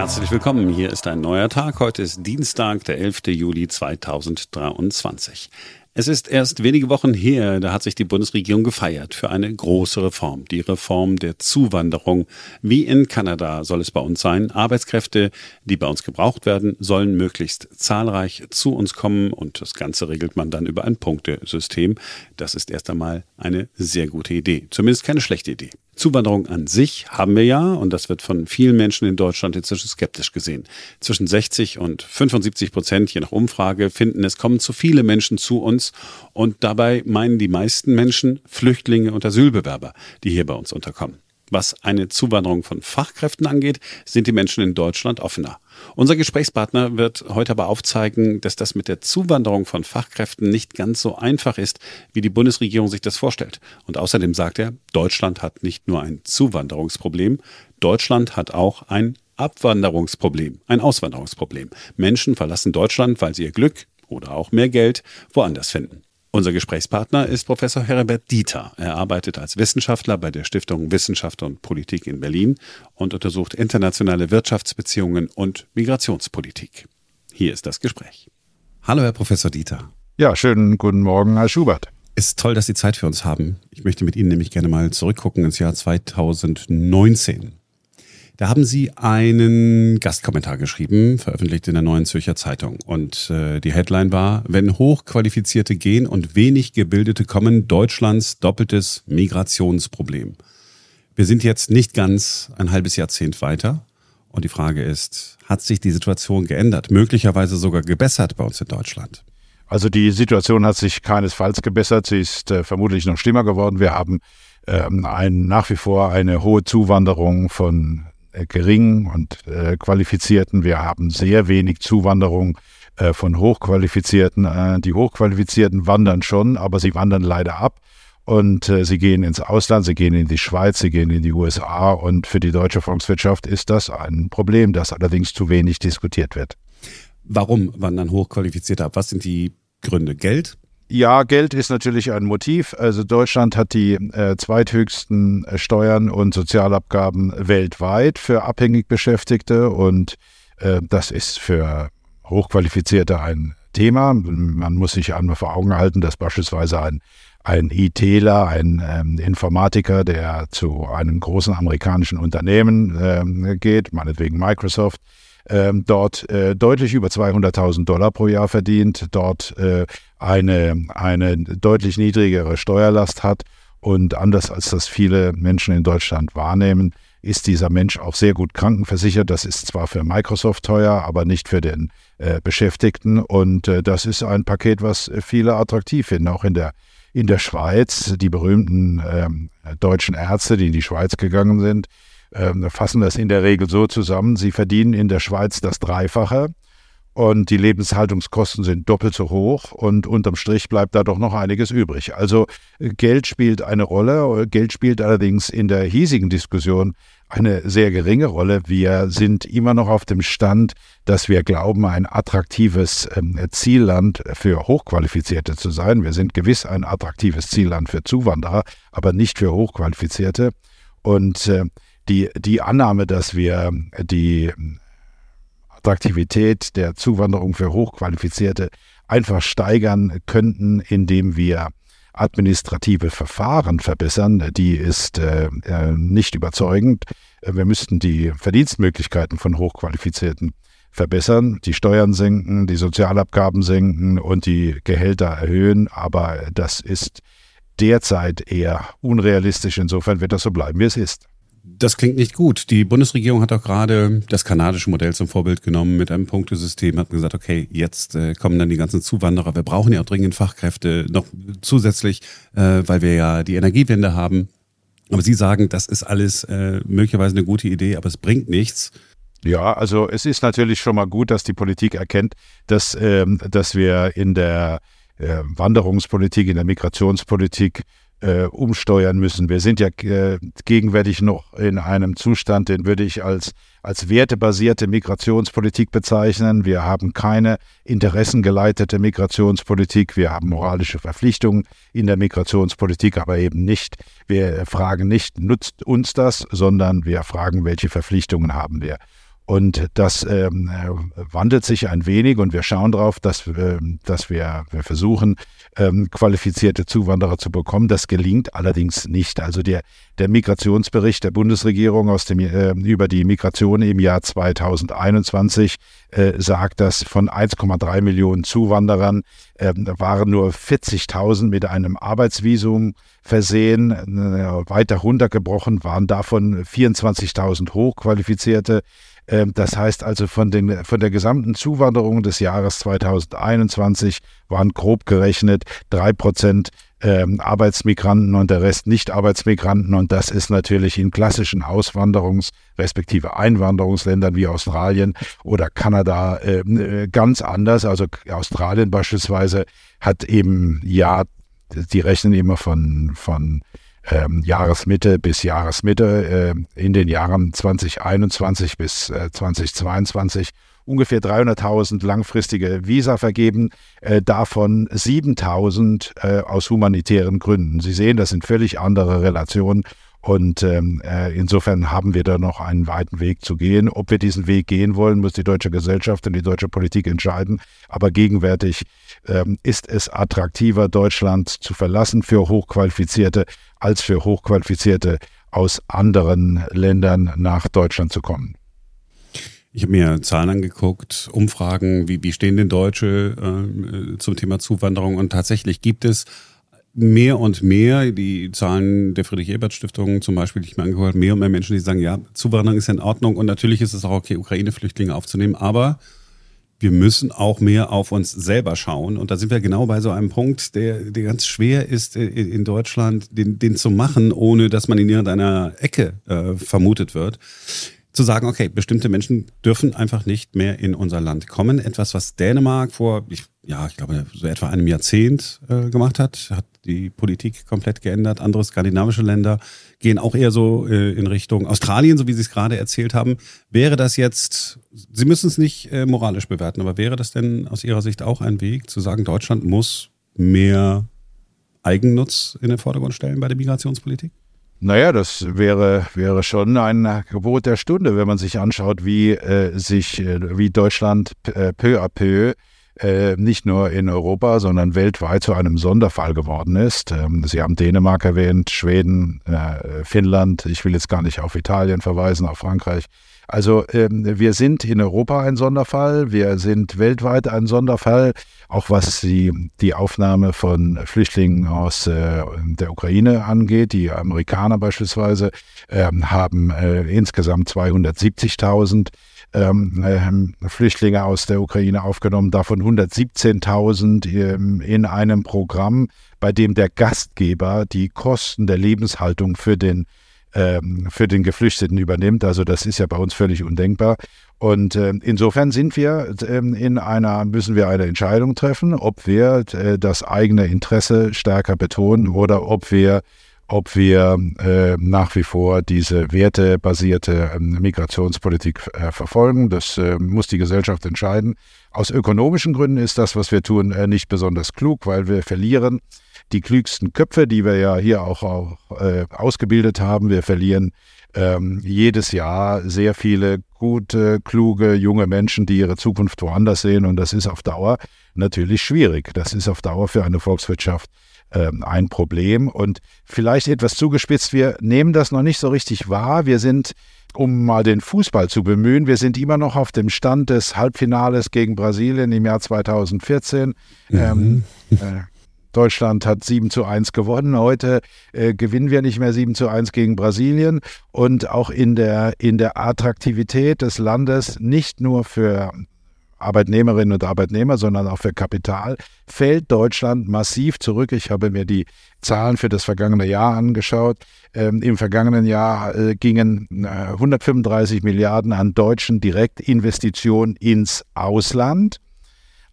Herzlich willkommen. Hier ist ein neuer Tag. Heute ist Dienstag, der 11. Juli 2023. Es ist erst wenige Wochen her, da hat sich die Bundesregierung gefeiert für eine große Reform, die Reform der Zuwanderung. Wie in Kanada soll es bei uns sein. Arbeitskräfte, die bei uns gebraucht werden, sollen möglichst zahlreich zu uns kommen und das Ganze regelt man dann über ein Punktesystem. Das ist erst einmal eine sehr gute Idee, zumindest keine schlechte Idee. Zuwanderung an sich haben wir ja, und das wird von vielen Menschen in Deutschland inzwischen skeptisch gesehen. Zwischen 60 und 75 Prozent, je nach Umfrage, finden, es kommen zu viele Menschen zu uns. Und dabei meinen die meisten Menschen Flüchtlinge und Asylbewerber, die hier bei uns unterkommen. Was eine Zuwanderung von Fachkräften angeht, sind die Menschen in Deutschland offener. Unser Gesprächspartner wird heute aber aufzeigen, dass das mit der Zuwanderung von Fachkräften nicht ganz so einfach ist, wie die Bundesregierung sich das vorstellt. Und außerdem sagt er, Deutschland hat nicht nur ein Zuwanderungsproblem, Deutschland hat auch ein Abwanderungsproblem, ein Auswanderungsproblem. Menschen verlassen Deutschland, weil sie ihr Glück oder auch mehr Geld woanders finden. Unser Gesprächspartner ist Professor Herbert Dieter. Er arbeitet als Wissenschaftler bei der Stiftung Wissenschaft und Politik in Berlin und untersucht internationale Wirtschaftsbeziehungen und Migrationspolitik. Hier ist das Gespräch. Hallo, Herr Professor Dieter. Ja, schönen guten Morgen, Herr Schubert. Ist toll, dass Sie Zeit für uns haben. Ich möchte mit Ihnen nämlich gerne mal zurückgucken ins Jahr 2019. Da haben Sie einen Gastkommentar geschrieben, veröffentlicht in der Neuen Zürcher Zeitung. Und äh, die Headline war, wenn Hochqualifizierte gehen und wenig Gebildete kommen, Deutschlands doppeltes Migrationsproblem. Wir sind jetzt nicht ganz ein halbes Jahrzehnt weiter. Und die Frage ist, hat sich die Situation geändert, möglicherweise sogar gebessert bei uns in Deutschland? Also die Situation hat sich keinesfalls gebessert. Sie ist äh, vermutlich noch schlimmer geworden. Wir haben ähm, ein, nach wie vor eine hohe Zuwanderung von geringen und äh, qualifizierten. Wir haben sehr wenig Zuwanderung äh, von Hochqualifizierten. Äh, die Hochqualifizierten wandern schon, aber sie wandern leider ab. Und äh, sie gehen ins Ausland, sie gehen in die Schweiz, sie gehen in die USA. Und für die deutsche Volkswirtschaft ist das ein Problem, das allerdings zu wenig diskutiert wird. Warum wandern Hochqualifizierte ab? Was sind die Gründe? Geld? Ja, Geld ist natürlich ein Motiv. Also Deutschland hat die äh, zweithöchsten äh, Steuern und Sozialabgaben weltweit für abhängig Beschäftigte und äh, das ist für Hochqualifizierte ein Thema. Man muss sich einmal vor Augen halten, dass beispielsweise ein ein ITler, ein ähm, Informatiker, der zu einem großen amerikanischen Unternehmen ähm, geht, meinetwegen Microsoft, ähm, dort äh, deutlich über 200.000 Dollar pro Jahr verdient, dort äh, eine, eine deutlich niedrigere Steuerlast hat und anders als das viele Menschen in Deutschland wahrnehmen, ist dieser Mensch auch sehr gut krankenversichert. Das ist zwar für Microsoft teuer, aber nicht für den äh, Beschäftigten. Und äh, das ist ein Paket, was viele attraktiv finden, auch in der in der Schweiz. Die berühmten ähm, deutschen Ärzte, die in die Schweiz gegangen sind, ähm, fassen das in der Regel so zusammen, sie verdienen in der Schweiz das Dreifache und die Lebenshaltungskosten sind doppelt so hoch und unterm Strich bleibt da doch noch einiges übrig. Also äh, Geld spielt eine Rolle, Geld spielt allerdings in der hiesigen Diskussion eine sehr geringe Rolle. Wir sind immer noch auf dem Stand, dass wir glauben, ein attraktives ähm, Zielland für Hochqualifizierte zu sein. Wir sind gewiss ein attraktives Zielland für Zuwanderer, aber nicht für Hochqualifizierte. Und äh, die, die Annahme, dass wir die Attraktivität der Zuwanderung für Hochqualifizierte einfach steigern könnten, indem wir administrative Verfahren verbessern, die ist äh, äh nicht überzeugend. Wir müssten die Verdienstmöglichkeiten von Hochqualifizierten verbessern, die Steuern senken, die Sozialabgaben senken und die Gehälter erhöhen, aber das ist derzeit eher unrealistisch. Insofern wird das so bleiben, wie es ist. Das klingt nicht gut. Die Bundesregierung hat auch gerade das kanadische Modell zum Vorbild genommen mit einem Punktesystem, hat gesagt, okay, jetzt äh, kommen dann die ganzen Zuwanderer. Wir brauchen ja auch dringend Fachkräfte noch zusätzlich, äh, weil wir ja die Energiewende haben. Aber Sie sagen, das ist alles äh, möglicherweise eine gute Idee, aber es bringt nichts. Ja, also es ist natürlich schon mal gut, dass die Politik erkennt, dass, ähm, dass wir in der äh, Wanderungspolitik, in der Migrationspolitik äh, umsteuern müssen. Wir sind ja äh, gegenwärtig noch in einem Zustand, den würde ich als, als wertebasierte Migrationspolitik bezeichnen. Wir haben keine interessengeleitete Migrationspolitik. Wir haben moralische Verpflichtungen in der Migrationspolitik, aber eben nicht, wir fragen nicht, nutzt uns das, sondern wir fragen, welche Verpflichtungen haben wir. Und das ähm, wandelt sich ein wenig und wir schauen darauf, dass, äh, dass wir, wir versuchen, ähm, qualifizierte Zuwanderer zu bekommen. Das gelingt allerdings nicht. Also der, der Migrationsbericht der Bundesregierung aus dem, äh, über die Migration im Jahr 2021 äh, sagt, dass von 1,3 Millionen Zuwanderern äh, waren nur 40.000 mit einem Arbeitsvisum versehen, äh, weiter runtergebrochen waren davon 24.000 hochqualifizierte ähm, das heißt also, von, den, von der gesamten Zuwanderung des Jahres 2021 waren grob gerechnet drei Prozent ähm, Arbeitsmigranten und der Rest Nicht-Arbeitsmigranten. Und das ist natürlich in klassischen Auswanderungs- respektive Einwanderungsländern wie Australien oder Kanada ähm, äh, ganz anders. Also Australien beispielsweise hat eben, ja, die rechnen immer von, von ähm, Jahresmitte bis Jahresmitte äh, in den Jahren 2021 bis äh, 2022 ungefähr 300.000 langfristige Visa vergeben, äh, davon 7.000 äh, aus humanitären Gründen. Sie sehen, das sind völlig andere Relationen und ähm, äh, insofern haben wir da noch einen weiten Weg zu gehen. Ob wir diesen Weg gehen wollen, muss die deutsche Gesellschaft und die deutsche Politik entscheiden. Aber gegenwärtig ähm, ist es attraktiver, Deutschland zu verlassen für Hochqualifizierte, als für Hochqualifizierte aus anderen Ländern nach Deutschland zu kommen. Ich habe mir Zahlen angeguckt, Umfragen, wie, wie stehen denn Deutsche äh, zum Thema Zuwanderung und tatsächlich gibt es mehr und mehr, die Zahlen der Friedrich-Ebert-Stiftung zum Beispiel, die ich mir angehört habe, mehr und mehr Menschen, die sagen, ja, Zuwanderung ist in Ordnung und natürlich ist es auch okay, Ukraine-Flüchtlinge aufzunehmen, aber wir müssen auch mehr auf uns selber schauen. Und da sind wir genau bei so einem Punkt, der, der ganz schwer ist äh, in Deutschland, den, den zu machen, ohne dass man in irgendeiner Ecke äh, vermutet wird zu sagen, okay, bestimmte Menschen dürfen einfach nicht mehr in unser Land kommen. Etwas, was Dänemark vor, ich, ja, ich glaube, so etwa einem Jahrzehnt äh, gemacht hat, hat die Politik komplett geändert. Andere skandinavische Länder gehen auch eher so äh, in Richtung Australien, so wie Sie es gerade erzählt haben. Wäre das jetzt, Sie müssen es nicht äh, moralisch bewerten, aber wäre das denn aus Ihrer Sicht auch ein Weg, zu sagen, Deutschland muss mehr Eigennutz in den Vordergrund stellen bei der Migrationspolitik? Naja, das wäre, wäre schon ein Gebot der Stunde, wenn man sich anschaut, wie äh, sich, äh, wie Deutschland äh, peu à peu äh, nicht nur in Europa, sondern weltweit zu einem Sonderfall geworden ist. Ähm, Sie haben Dänemark erwähnt, Schweden, äh, Finnland. Ich will jetzt gar nicht auf Italien verweisen, auf Frankreich. Also ähm, wir sind in Europa ein Sonderfall, wir sind weltweit ein Sonderfall, auch was die, die Aufnahme von Flüchtlingen aus äh, der Ukraine angeht. Die Amerikaner beispielsweise ähm, haben äh, insgesamt 270.000 ähm, äh, Flüchtlinge aus der Ukraine aufgenommen, davon 117.000 ähm, in einem Programm, bei dem der Gastgeber die Kosten der Lebenshaltung für den ähm, für den Geflüchteten übernimmt. Also das ist ja bei uns völlig undenkbar. Und äh, insofern sind wir äh, in einer, müssen wir eine Entscheidung treffen, ob wir äh, das eigene Interesse stärker betonen oder ob wir ob wir äh, nach wie vor diese wertebasierte ähm, Migrationspolitik äh, verfolgen. Das äh, muss die Gesellschaft entscheiden. Aus ökonomischen Gründen ist das, was wir tun, äh, nicht besonders klug, weil wir verlieren die klügsten Köpfe, die wir ja hier auch, auch äh, ausgebildet haben. Wir verlieren ähm, jedes Jahr sehr viele gute, kluge, junge Menschen, die ihre Zukunft woanders sehen. Und das ist auf Dauer natürlich schwierig. Das ist auf Dauer für eine Volkswirtschaft ähm, ein Problem. Und vielleicht etwas zugespitzt, wir nehmen das noch nicht so richtig wahr. Wir sind um mal den Fußball zu bemühen, wir sind immer noch auf dem Stand des Halbfinales gegen Brasilien im Jahr 2014. Mhm. Ähm, äh, Deutschland hat 7 zu 1 gewonnen. Heute äh, gewinnen wir nicht mehr 7 zu 1 gegen Brasilien. Und auch in der, in der Attraktivität des Landes, nicht nur für Arbeitnehmerinnen und Arbeitnehmer, sondern auch für Kapital, fällt Deutschland massiv zurück. Ich habe mir die Zahlen für das vergangene Jahr angeschaut. Ähm, Im vergangenen Jahr äh, gingen äh, 135 Milliarden an deutschen Direktinvestitionen ins Ausland,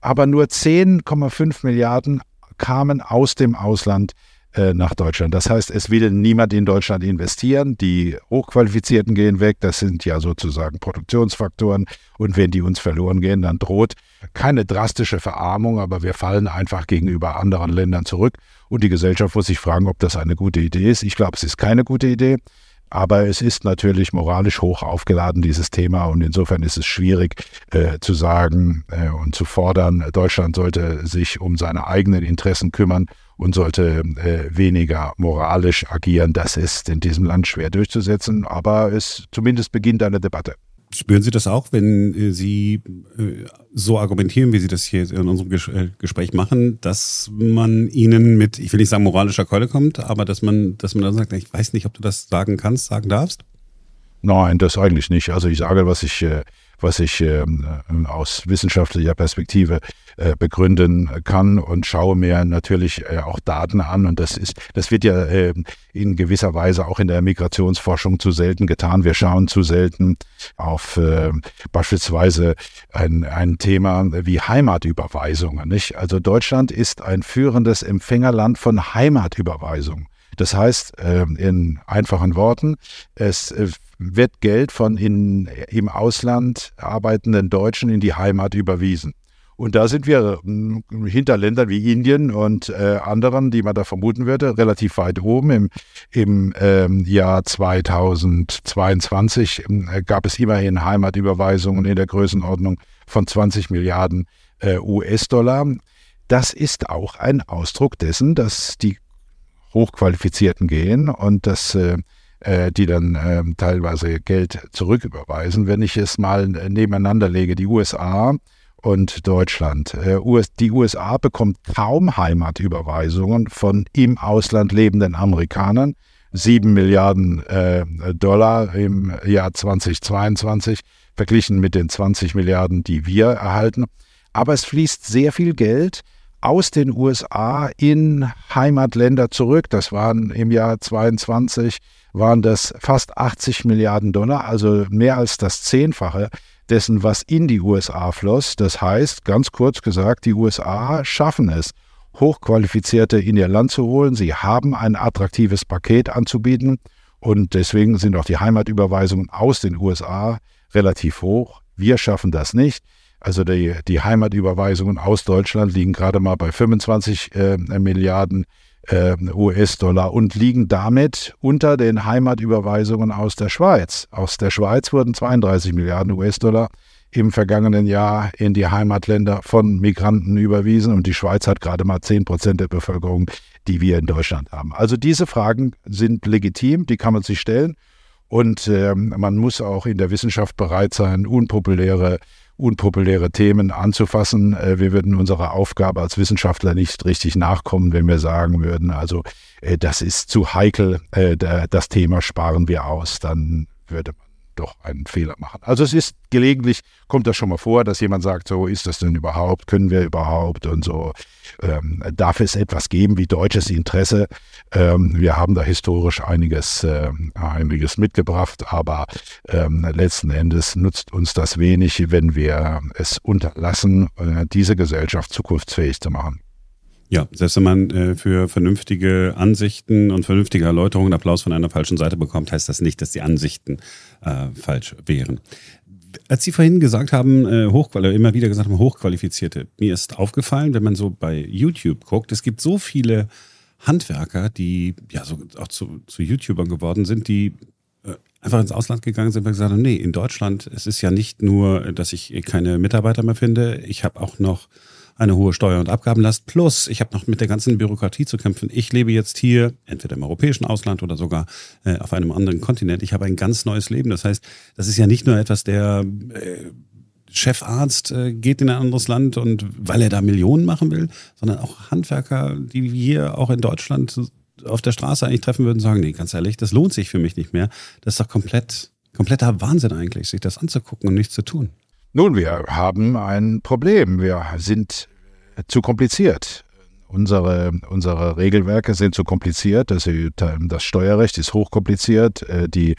aber nur 10,5 Milliarden kamen aus dem Ausland äh, nach Deutschland. Das heißt, es will niemand in Deutschland investieren. Die Hochqualifizierten gehen weg. Das sind ja sozusagen Produktionsfaktoren. Und wenn die uns verloren gehen, dann droht keine drastische Verarmung, aber wir fallen einfach gegenüber anderen Ländern zurück. Und die Gesellschaft muss sich fragen, ob das eine gute Idee ist. Ich glaube, es ist keine gute Idee. Aber es ist natürlich moralisch hoch aufgeladen, dieses Thema. Und insofern ist es schwierig äh, zu sagen äh, und zu fordern, Deutschland sollte sich um seine eigenen Interessen kümmern und sollte äh, weniger moralisch agieren. Das ist in diesem Land schwer durchzusetzen, aber es zumindest beginnt eine Debatte. Spüren Sie das auch, wenn äh, Sie äh, so argumentieren, wie Sie das hier in unserem äh, Gespräch machen, dass man Ihnen mit, ich will nicht sagen moralischer Keule kommt, aber dass man, dass man dann sagt, ich weiß nicht, ob du das sagen kannst, sagen darfst? Nein, das eigentlich nicht. Also ich sage, was ich was ich ähm, äh, aus wissenschaftlicher Perspektive äh, begründen kann und schaue mir natürlich äh, auch Daten an. Und das ist, das wird ja äh, in gewisser Weise auch in der Migrationsforschung zu selten getan. Wir schauen zu selten auf äh, beispielsweise ein, ein Thema wie Heimatüberweisungen. Nicht? Also Deutschland ist ein führendes Empfängerland von Heimatüberweisungen. Das heißt, äh, in einfachen Worten, es äh, wird Geld von in, im Ausland arbeitenden Deutschen in die Heimat überwiesen. Und da sind wir hm, hinter Ländern wie Indien und äh, anderen, die man da vermuten würde, relativ weit oben. Im, im ähm, Jahr 2022 äh, gab es immerhin Heimatüberweisungen in der Größenordnung von 20 Milliarden äh, US-Dollar. Das ist auch ein Ausdruck dessen, dass die Hochqualifizierten gehen und dass äh, äh, die dann äh, teilweise Geld zurücküberweisen. Wenn ich es mal äh, nebeneinander lege, die USA und Deutschland. Äh, US, die USA bekommt kaum Heimatüberweisungen von im Ausland lebenden Amerikanern. 7 Milliarden äh, Dollar im Jahr 2022 verglichen mit den 20 Milliarden, die wir erhalten. Aber es fließt sehr viel Geld aus den USA in Heimatländer zurück. Das waren im Jahr 22 waren das fast 80 Milliarden Dollar, also mehr als das Zehnfache dessen, was in die USA floss. Das heißt, ganz kurz gesagt, die USA schaffen es, Hochqualifizierte in ihr Land zu holen. Sie haben ein attraktives Paket anzubieten und deswegen sind auch die Heimatüberweisungen aus den USA relativ hoch. Wir schaffen das nicht. Also die, die Heimatüberweisungen aus Deutschland liegen gerade mal bei 25 äh, Milliarden äh, US-Dollar und liegen damit unter den Heimatüberweisungen aus der Schweiz. Aus der Schweiz wurden 32 Milliarden US-Dollar im vergangenen Jahr in die Heimatländer von Migranten überwiesen und die Schweiz hat gerade mal 10 Prozent der Bevölkerung, die wir in Deutschland haben. Also diese Fragen sind legitim, die kann man sich stellen und äh, man muss auch in der Wissenschaft bereit sein, unpopuläre unpopuläre Themen anzufassen. Äh, wir würden unserer Aufgabe als Wissenschaftler nicht richtig nachkommen, wenn wir sagen würden, also äh, das ist zu heikel, äh, das Thema sparen wir aus, dann würde man doch einen Fehler machen. Also es ist gelegentlich, kommt das schon mal vor, dass jemand sagt, so ist das denn überhaupt, können wir überhaupt und so. Ähm, darf es etwas geben wie deutsches Interesse? Ähm, wir haben da historisch einiges, äh, einiges mitgebracht, aber ähm, letzten Endes nutzt uns das wenig, wenn wir es unterlassen, äh, diese Gesellschaft zukunftsfähig zu machen. Ja, selbst wenn man äh, für vernünftige Ansichten und vernünftige Erläuterungen Applaus von einer falschen Seite bekommt, heißt das nicht, dass die Ansichten äh, falsch wären. Als Sie vorhin gesagt haben, äh, hochqual immer wieder gesagt haben, Hochqualifizierte, mir ist aufgefallen, wenn man so bei YouTube guckt, es gibt so viele Handwerker, die ja so auch zu, zu YouTubern geworden sind, die äh, einfach ins Ausland gegangen sind und gesagt haben, nee, in Deutschland, es ist ja nicht nur, dass ich keine Mitarbeiter mehr finde, ich habe auch noch eine hohe Steuer- und Abgabenlast. Plus, ich habe noch mit der ganzen Bürokratie zu kämpfen. Ich lebe jetzt hier, entweder im europäischen Ausland oder sogar äh, auf einem anderen Kontinent. Ich habe ein ganz neues Leben. Das heißt, das ist ja nicht nur etwas, der äh, Chefarzt äh, geht in ein anderes Land und weil er da Millionen machen will, sondern auch Handwerker, die wir hier auch in Deutschland auf der Straße eigentlich treffen würden, sagen, nee, ganz ehrlich, das lohnt sich für mich nicht mehr. Das ist doch komplett, kompletter Wahnsinn eigentlich, sich das anzugucken und nichts zu tun. Nun, wir haben ein Problem. Wir sind zu kompliziert. Unsere, unsere Regelwerke sind zu kompliziert. Das, das Steuerrecht ist hochkompliziert. Äh, die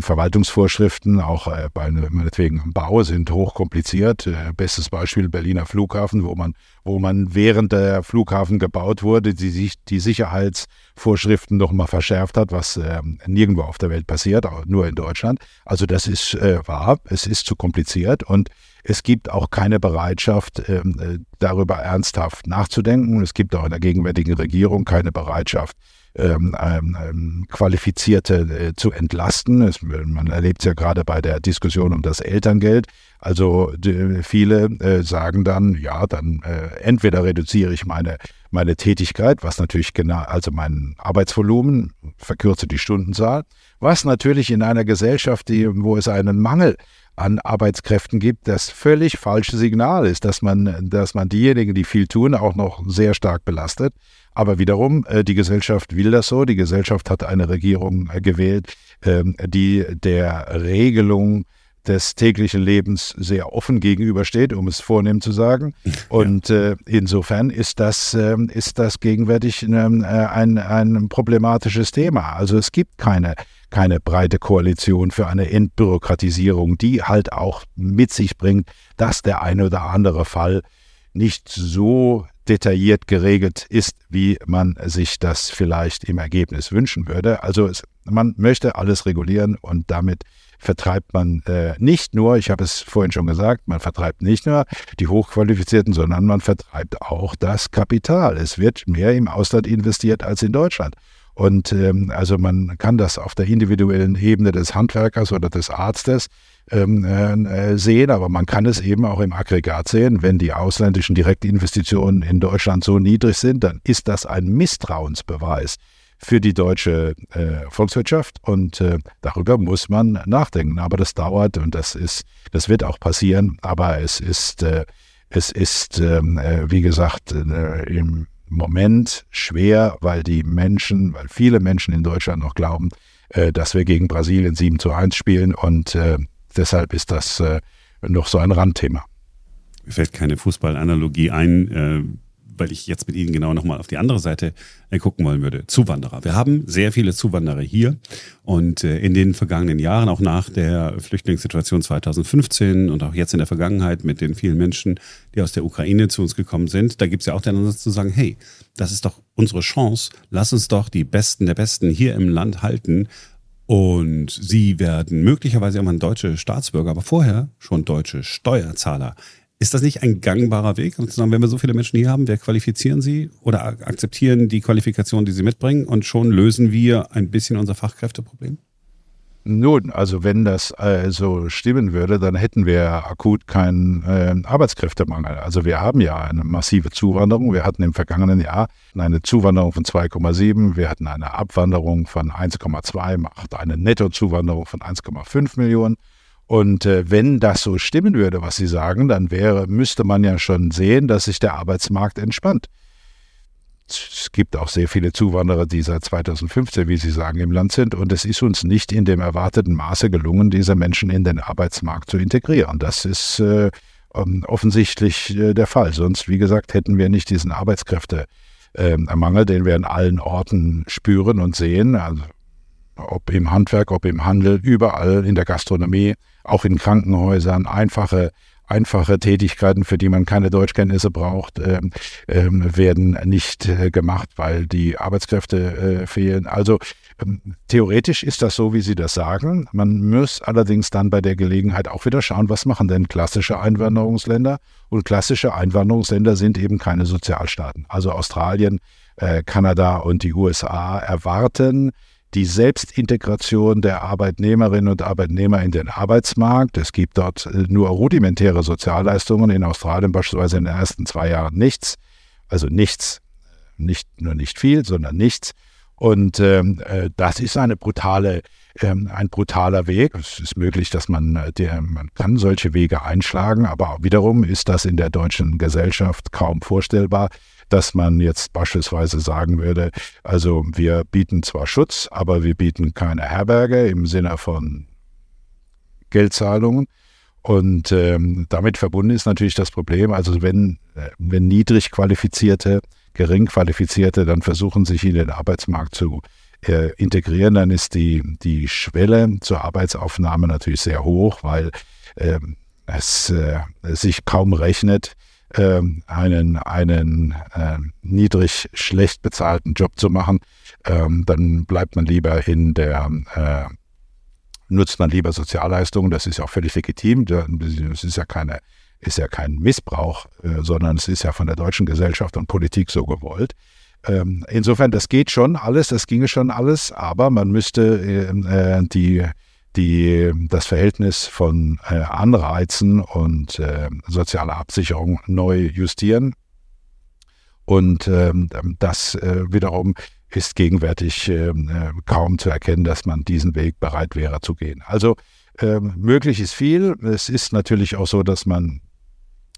Verwaltungsvorschriften, auch äh, bei meinetwegen Bau, sind hochkompliziert. Äh, bestes Beispiel Berliner Flughafen, wo man, wo man während der Flughafen gebaut wurde, die, die Sicherheitsvorschriften nochmal verschärft hat, was äh, nirgendwo auf der Welt passiert, nur in Deutschland. Also das ist äh, wahr, es ist zu kompliziert und es gibt auch keine Bereitschaft, ähm, äh, darüber ernsthaft nachzudenken. Es gibt auch in der gegenwärtigen Regierung keine Bereitschaft, ähm, ähm, ähm, Qualifizierte äh, zu entlasten. Es, man erlebt es ja gerade bei der Diskussion um das Elterngeld. Also die, viele äh, sagen dann, ja, dann äh, entweder reduziere ich meine, meine Tätigkeit, was natürlich genau, also mein Arbeitsvolumen, verkürze die Stundenzahl, was natürlich in einer Gesellschaft, die, wo es einen Mangel an Arbeitskräften gibt, das völlig falsche Signal ist, dass man, dass man diejenigen, die viel tun, auch noch sehr stark belastet. Aber wiederum, äh, die Gesellschaft will das so. Die Gesellschaft hat eine Regierung äh, gewählt, ähm, die der Regelung des täglichen Lebens sehr offen gegenübersteht, um es vornehm zu sagen. Und ja. äh, insofern ist das, äh, ist das gegenwärtig ähm, äh, ein, ein problematisches Thema. Also es gibt keine, keine breite Koalition für eine Entbürokratisierung, die halt auch mit sich bringt, dass der eine oder andere Fall nicht so detailliert geregelt ist, wie man sich das vielleicht im Ergebnis wünschen würde. Also es, man möchte alles regulieren und damit vertreibt man äh, nicht nur, ich habe es vorhin schon gesagt, man vertreibt nicht nur die Hochqualifizierten, sondern man vertreibt auch das Kapital. Es wird mehr im Ausland investiert als in Deutschland. Und ähm, also man kann das auf der individuellen Ebene des Handwerkers oder des Arztes ähm, äh, sehen, aber man kann es eben auch im Aggregat sehen. Wenn die ausländischen Direktinvestitionen in Deutschland so niedrig sind, dann ist das ein Misstrauensbeweis für die deutsche äh, Volkswirtschaft und äh, darüber muss man nachdenken. Aber das dauert und das ist, das wird auch passieren. Aber es ist, äh, es ist, ähm, äh, wie gesagt, äh, im Moment schwer, weil die Menschen, weil viele Menschen in Deutschland noch glauben, äh, dass wir gegen Brasilien 7 zu 1 spielen und deshalb ist das noch so ein Randthema. Mir fällt keine Fußballanalogie ein, weil ich jetzt mit Ihnen genau nochmal auf die andere Seite äh, gucken wollen würde. Zuwanderer. Wir haben sehr viele Zuwanderer hier und äh, in den vergangenen Jahren, auch nach der Flüchtlingssituation 2015 und auch jetzt in der Vergangenheit mit den vielen Menschen, die aus der Ukraine zu uns gekommen sind, da gibt es ja auch den Ansatz zu sagen, hey, das ist doch unsere Chance, lass uns doch die Besten der Besten hier im Land halten und sie werden möglicherweise irgendwann deutsche Staatsbürger, aber vorher schon deutsche Steuerzahler. Ist das nicht ein gangbarer Weg? Und sagen, wenn wir so viele Menschen hier haben, wir qualifizieren sie oder akzeptieren die Qualifikation, die sie mitbringen und schon lösen wir ein bisschen unser Fachkräfteproblem? Nun, also wenn das äh, so stimmen würde, dann hätten wir akut keinen äh, Arbeitskräftemangel. Also wir haben ja eine massive Zuwanderung. Wir hatten im vergangenen Jahr eine Zuwanderung von 2,7, wir hatten eine Abwanderung von 1,2, macht eine Nettozuwanderung von 1,5 Millionen. Und äh, wenn das so stimmen würde, was Sie sagen, dann wäre, müsste man ja schon sehen, dass sich der Arbeitsmarkt entspannt. Es gibt auch sehr viele Zuwanderer, die seit 2015, wie Sie sagen, im Land sind. Und es ist uns nicht in dem erwarteten Maße gelungen, diese Menschen in den Arbeitsmarkt zu integrieren. Das ist äh, ähm, offensichtlich äh, der Fall. Sonst, wie gesagt, hätten wir nicht diesen Arbeitskräftemangel, ähm, den wir in allen Orten spüren und sehen. Also, ob im Handwerk, ob im Handel, überall in der Gastronomie, auch in Krankenhäusern, einfache einfache Tätigkeiten, für die man keine Deutschkenntnisse braucht, äh, äh, werden nicht äh, gemacht, weil die Arbeitskräfte äh, fehlen. Also ähm, theoretisch ist das so, wie Sie das sagen. Man muss allerdings dann bei der Gelegenheit auch wieder schauen, was machen denn klassische Einwanderungsländer? Und klassische Einwanderungsländer sind eben keine Sozialstaaten. Also Australien, äh, Kanada und die USA erwarten die Selbstintegration der Arbeitnehmerinnen und Arbeitnehmer in den Arbeitsmarkt. Es gibt dort äh, nur rudimentäre Sozialleistungen, in Australien beispielsweise in den ersten zwei Jahren nichts. Also nichts, nicht nur nicht viel, sondern nichts. Und ähm, äh, das ist eine brutale, ähm, ein brutaler Weg. Es ist möglich, dass man, äh, der, man kann solche Wege einschlagen, aber wiederum ist das in der deutschen Gesellschaft kaum vorstellbar dass man jetzt beispielsweise sagen würde, also wir bieten zwar Schutz, aber wir bieten keine Herberge im Sinne von Geldzahlungen. Und ähm, damit verbunden ist natürlich das Problem, also wenn, äh, wenn niedrig qualifizierte, gering qualifizierte dann versuchen, sich in den Arbeitsmarkt zu äh, integrieren, dann ist die, die Schwelle zur Arbeitsaufnahme natürlich sehr hoch, weil ähm, es äh, sich kaum rechnet, ähm, einen, einen äh, niedrig schlecht bezahlten Job zu machen, ähm, dann bleibt man lieber in der, äh, nutzt man lieber Sozialleistungen, das ist ja auch völlig legitim, das ist ja keine, ist ja kein Missbrauch, äh, sondern es ist ja von der deutschen Gesellschaft und Politik so gewollt. Ähm, insofern, das geht schon alles, das ginge schon alles, aber man müsste ähm, äh, die, die, das Verhältnis von äh, Anreizen und äh, sozialer Absicherung neu justieren. Und ähm, das äh, wiederum ist gegenwärtig ähm, äh, kaum zu erkennen, dass man diesen Weg bereit wäre zu gehen. Also ähm, möglich ist viel. Es ist natürlich auch so, dass man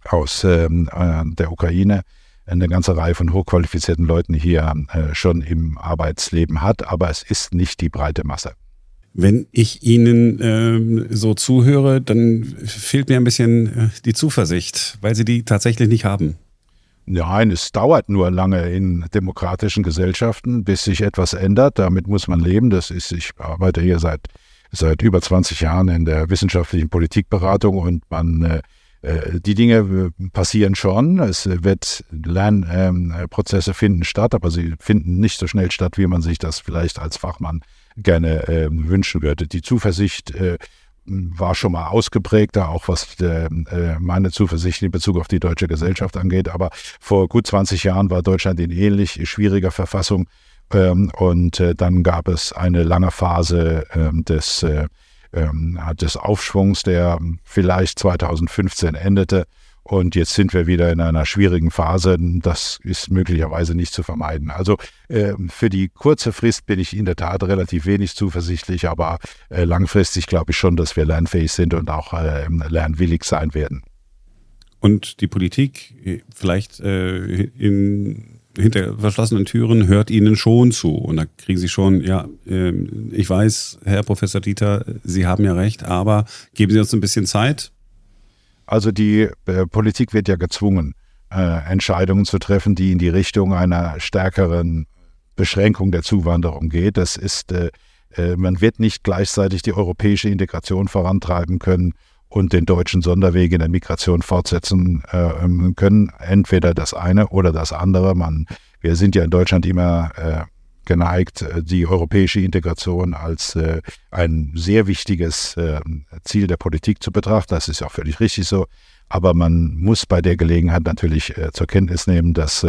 aus ähm, äh, der Ukraine eine ganze Reihe von hochqualifizierten Leuten hier äh, schon im Arbeitsleben hat, aber es ist nicht die breite Masse. Wenn ich Ihnen ähm, so zuhöre, dann fehlt mir ein bisschen äh, die Zuversicht, weil Sie die tatsächlich nicht haben. Nein, es dauert nur lange in demokratischen Gesellschaften, bis sich etwas ändert. Damit muss man leben. Das ist, ich arbeite hier seit, seit über 20 Jahren in der wissenschaftlichen Politikberatung und man äh, äh, die Dinge äh, passieren schon. Es wird Lernprozesse finden statt, aber sie finden nicht so schnell statt, wie man sich das vielleicht als Fachmann gerne ähm, wünschen würde. Die Zuversicht äh, war schon mal ausgeprägter, auch was meine Zuversicht in Bezug auf die deutsche Gesellschaft angeht. Aber vor gut 20 Jahren war Deutschland in ähnlich schwieriger Verfassung. Ähm, und dann gab es eine lange Phase ähm, des ähm, des Aufschwungs, der vielleicht 2015 endete. Und jetzt sind wir wieder in einer schwierigen Phase. Das ist möglicherweise nicht zu vermeiden. Also äh, für die kurze Frist bin ich in der Tat relativ wenig zuversichtlich, aber äh, langfristig glaube ich schon, dass wir lernfähig sind und auch äh, lernwillig sein werden. Und die Politik äh, vielleicht äh, in hinter verschlossenen Türen hört Ihnen schon zu. Und da kriegen Sie schon, ja, ähm, ich weiß, Herr Professor Dieter, Sie haben ja recht, aber geben Sie uns ein bisschen Zeit. Also die äh, Politik wird ja gezwungen, äh, Entscheidungen zu treffen, die in die Richtung einer stärkeren Beschränkung der Zuwanderung geht. Das ist, äh, äh man wird nicht gleichzeitig die europäische Integration vorantreiben können und den deutschen Sonderweg in der Migration fortsetzen äh, können. Entweder das eine oder das andere. Man, wir sind ja in Deutschland immer äh, geneigt, äh, die europäische Integration als äh, ein sehr wichtiges äh, Ziel der Politik zu betrachten. Das ist auch völlig richtig so. Aber man muss bei der Gelegenheit natürlich zur Kenntnis nehmen, dass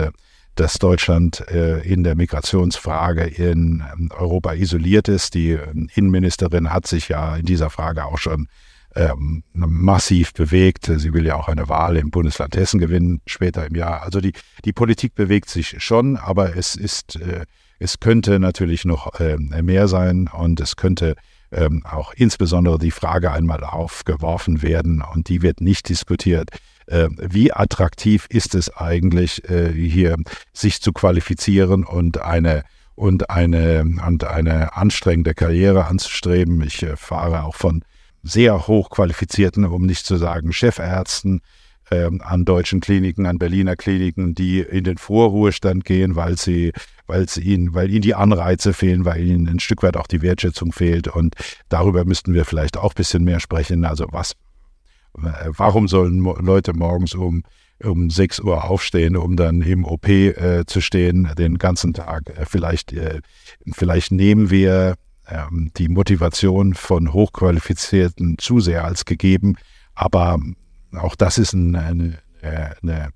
dass Deutschland in der Migrationsfrage in ähm, Europa isoliert ist. Die Innenministerin hat sich ja in dieser Frage auch schon ähm, massiv bewegt. Sie will ja auch eine Wahl im Bundesland Hessen gewinnen, später im Jahr. Also die, die Politik bewegt sich schon, aber es ist, es könnte natürlich noch äh, mehr sein und es könnte ähm, auch insbesondere die Frage einmal aufgeworfen werden und die wird nicht diskutiert. Äh, wie attraktiv ist es eigentlich, äh, hier sich zu qualifizieren und eine und eine, und eine anstrengende Karriere anzustreben. Ich äh, fahre auch von sehr hochqualifizierten, um nicht zu sagen Chefärzten ähm, an deutschen Kliniken, an Berliner Kliniken, die in den Vorruhestand gehen, weil sie, weil es ihnen, weil ihnen die Anreize fehlen, weil ihnen ein Stück weit auch die Wertschätzung fehlt. Und darüber müssten wir vielleicht auch ein bisschen mehr sprechen. Also was, äh, warum sollen Leute morgens um um 6 Uhr aufstehen, um dann im OP äh, zu stehen, den ganzen Tag. Äh, vielleicht, äh, vielleicht nehmen wir ähm, die Motivation von Hochqualifizierten zu sehr als gegeben. Aber auch das ist eine, eine, eine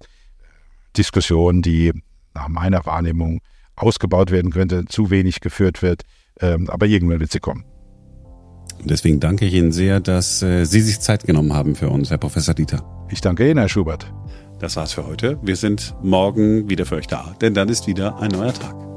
Diskussion, die nach meiner Wahrnehmung ausgebaut werden könnte, zu wenig geführt wird. Ähm, aber irgendwann wird sie kommen. Deswegen danke ich Ihnen sehr, dass äh, Sie sich Zeit genommen haben für uns, Herr Professor Dieter. Ich danke Ihnen, Herr Schubert. Das war's für heute. Wir sind morgen wieder für euch da, denn dann ist wieder ein neuer Tag.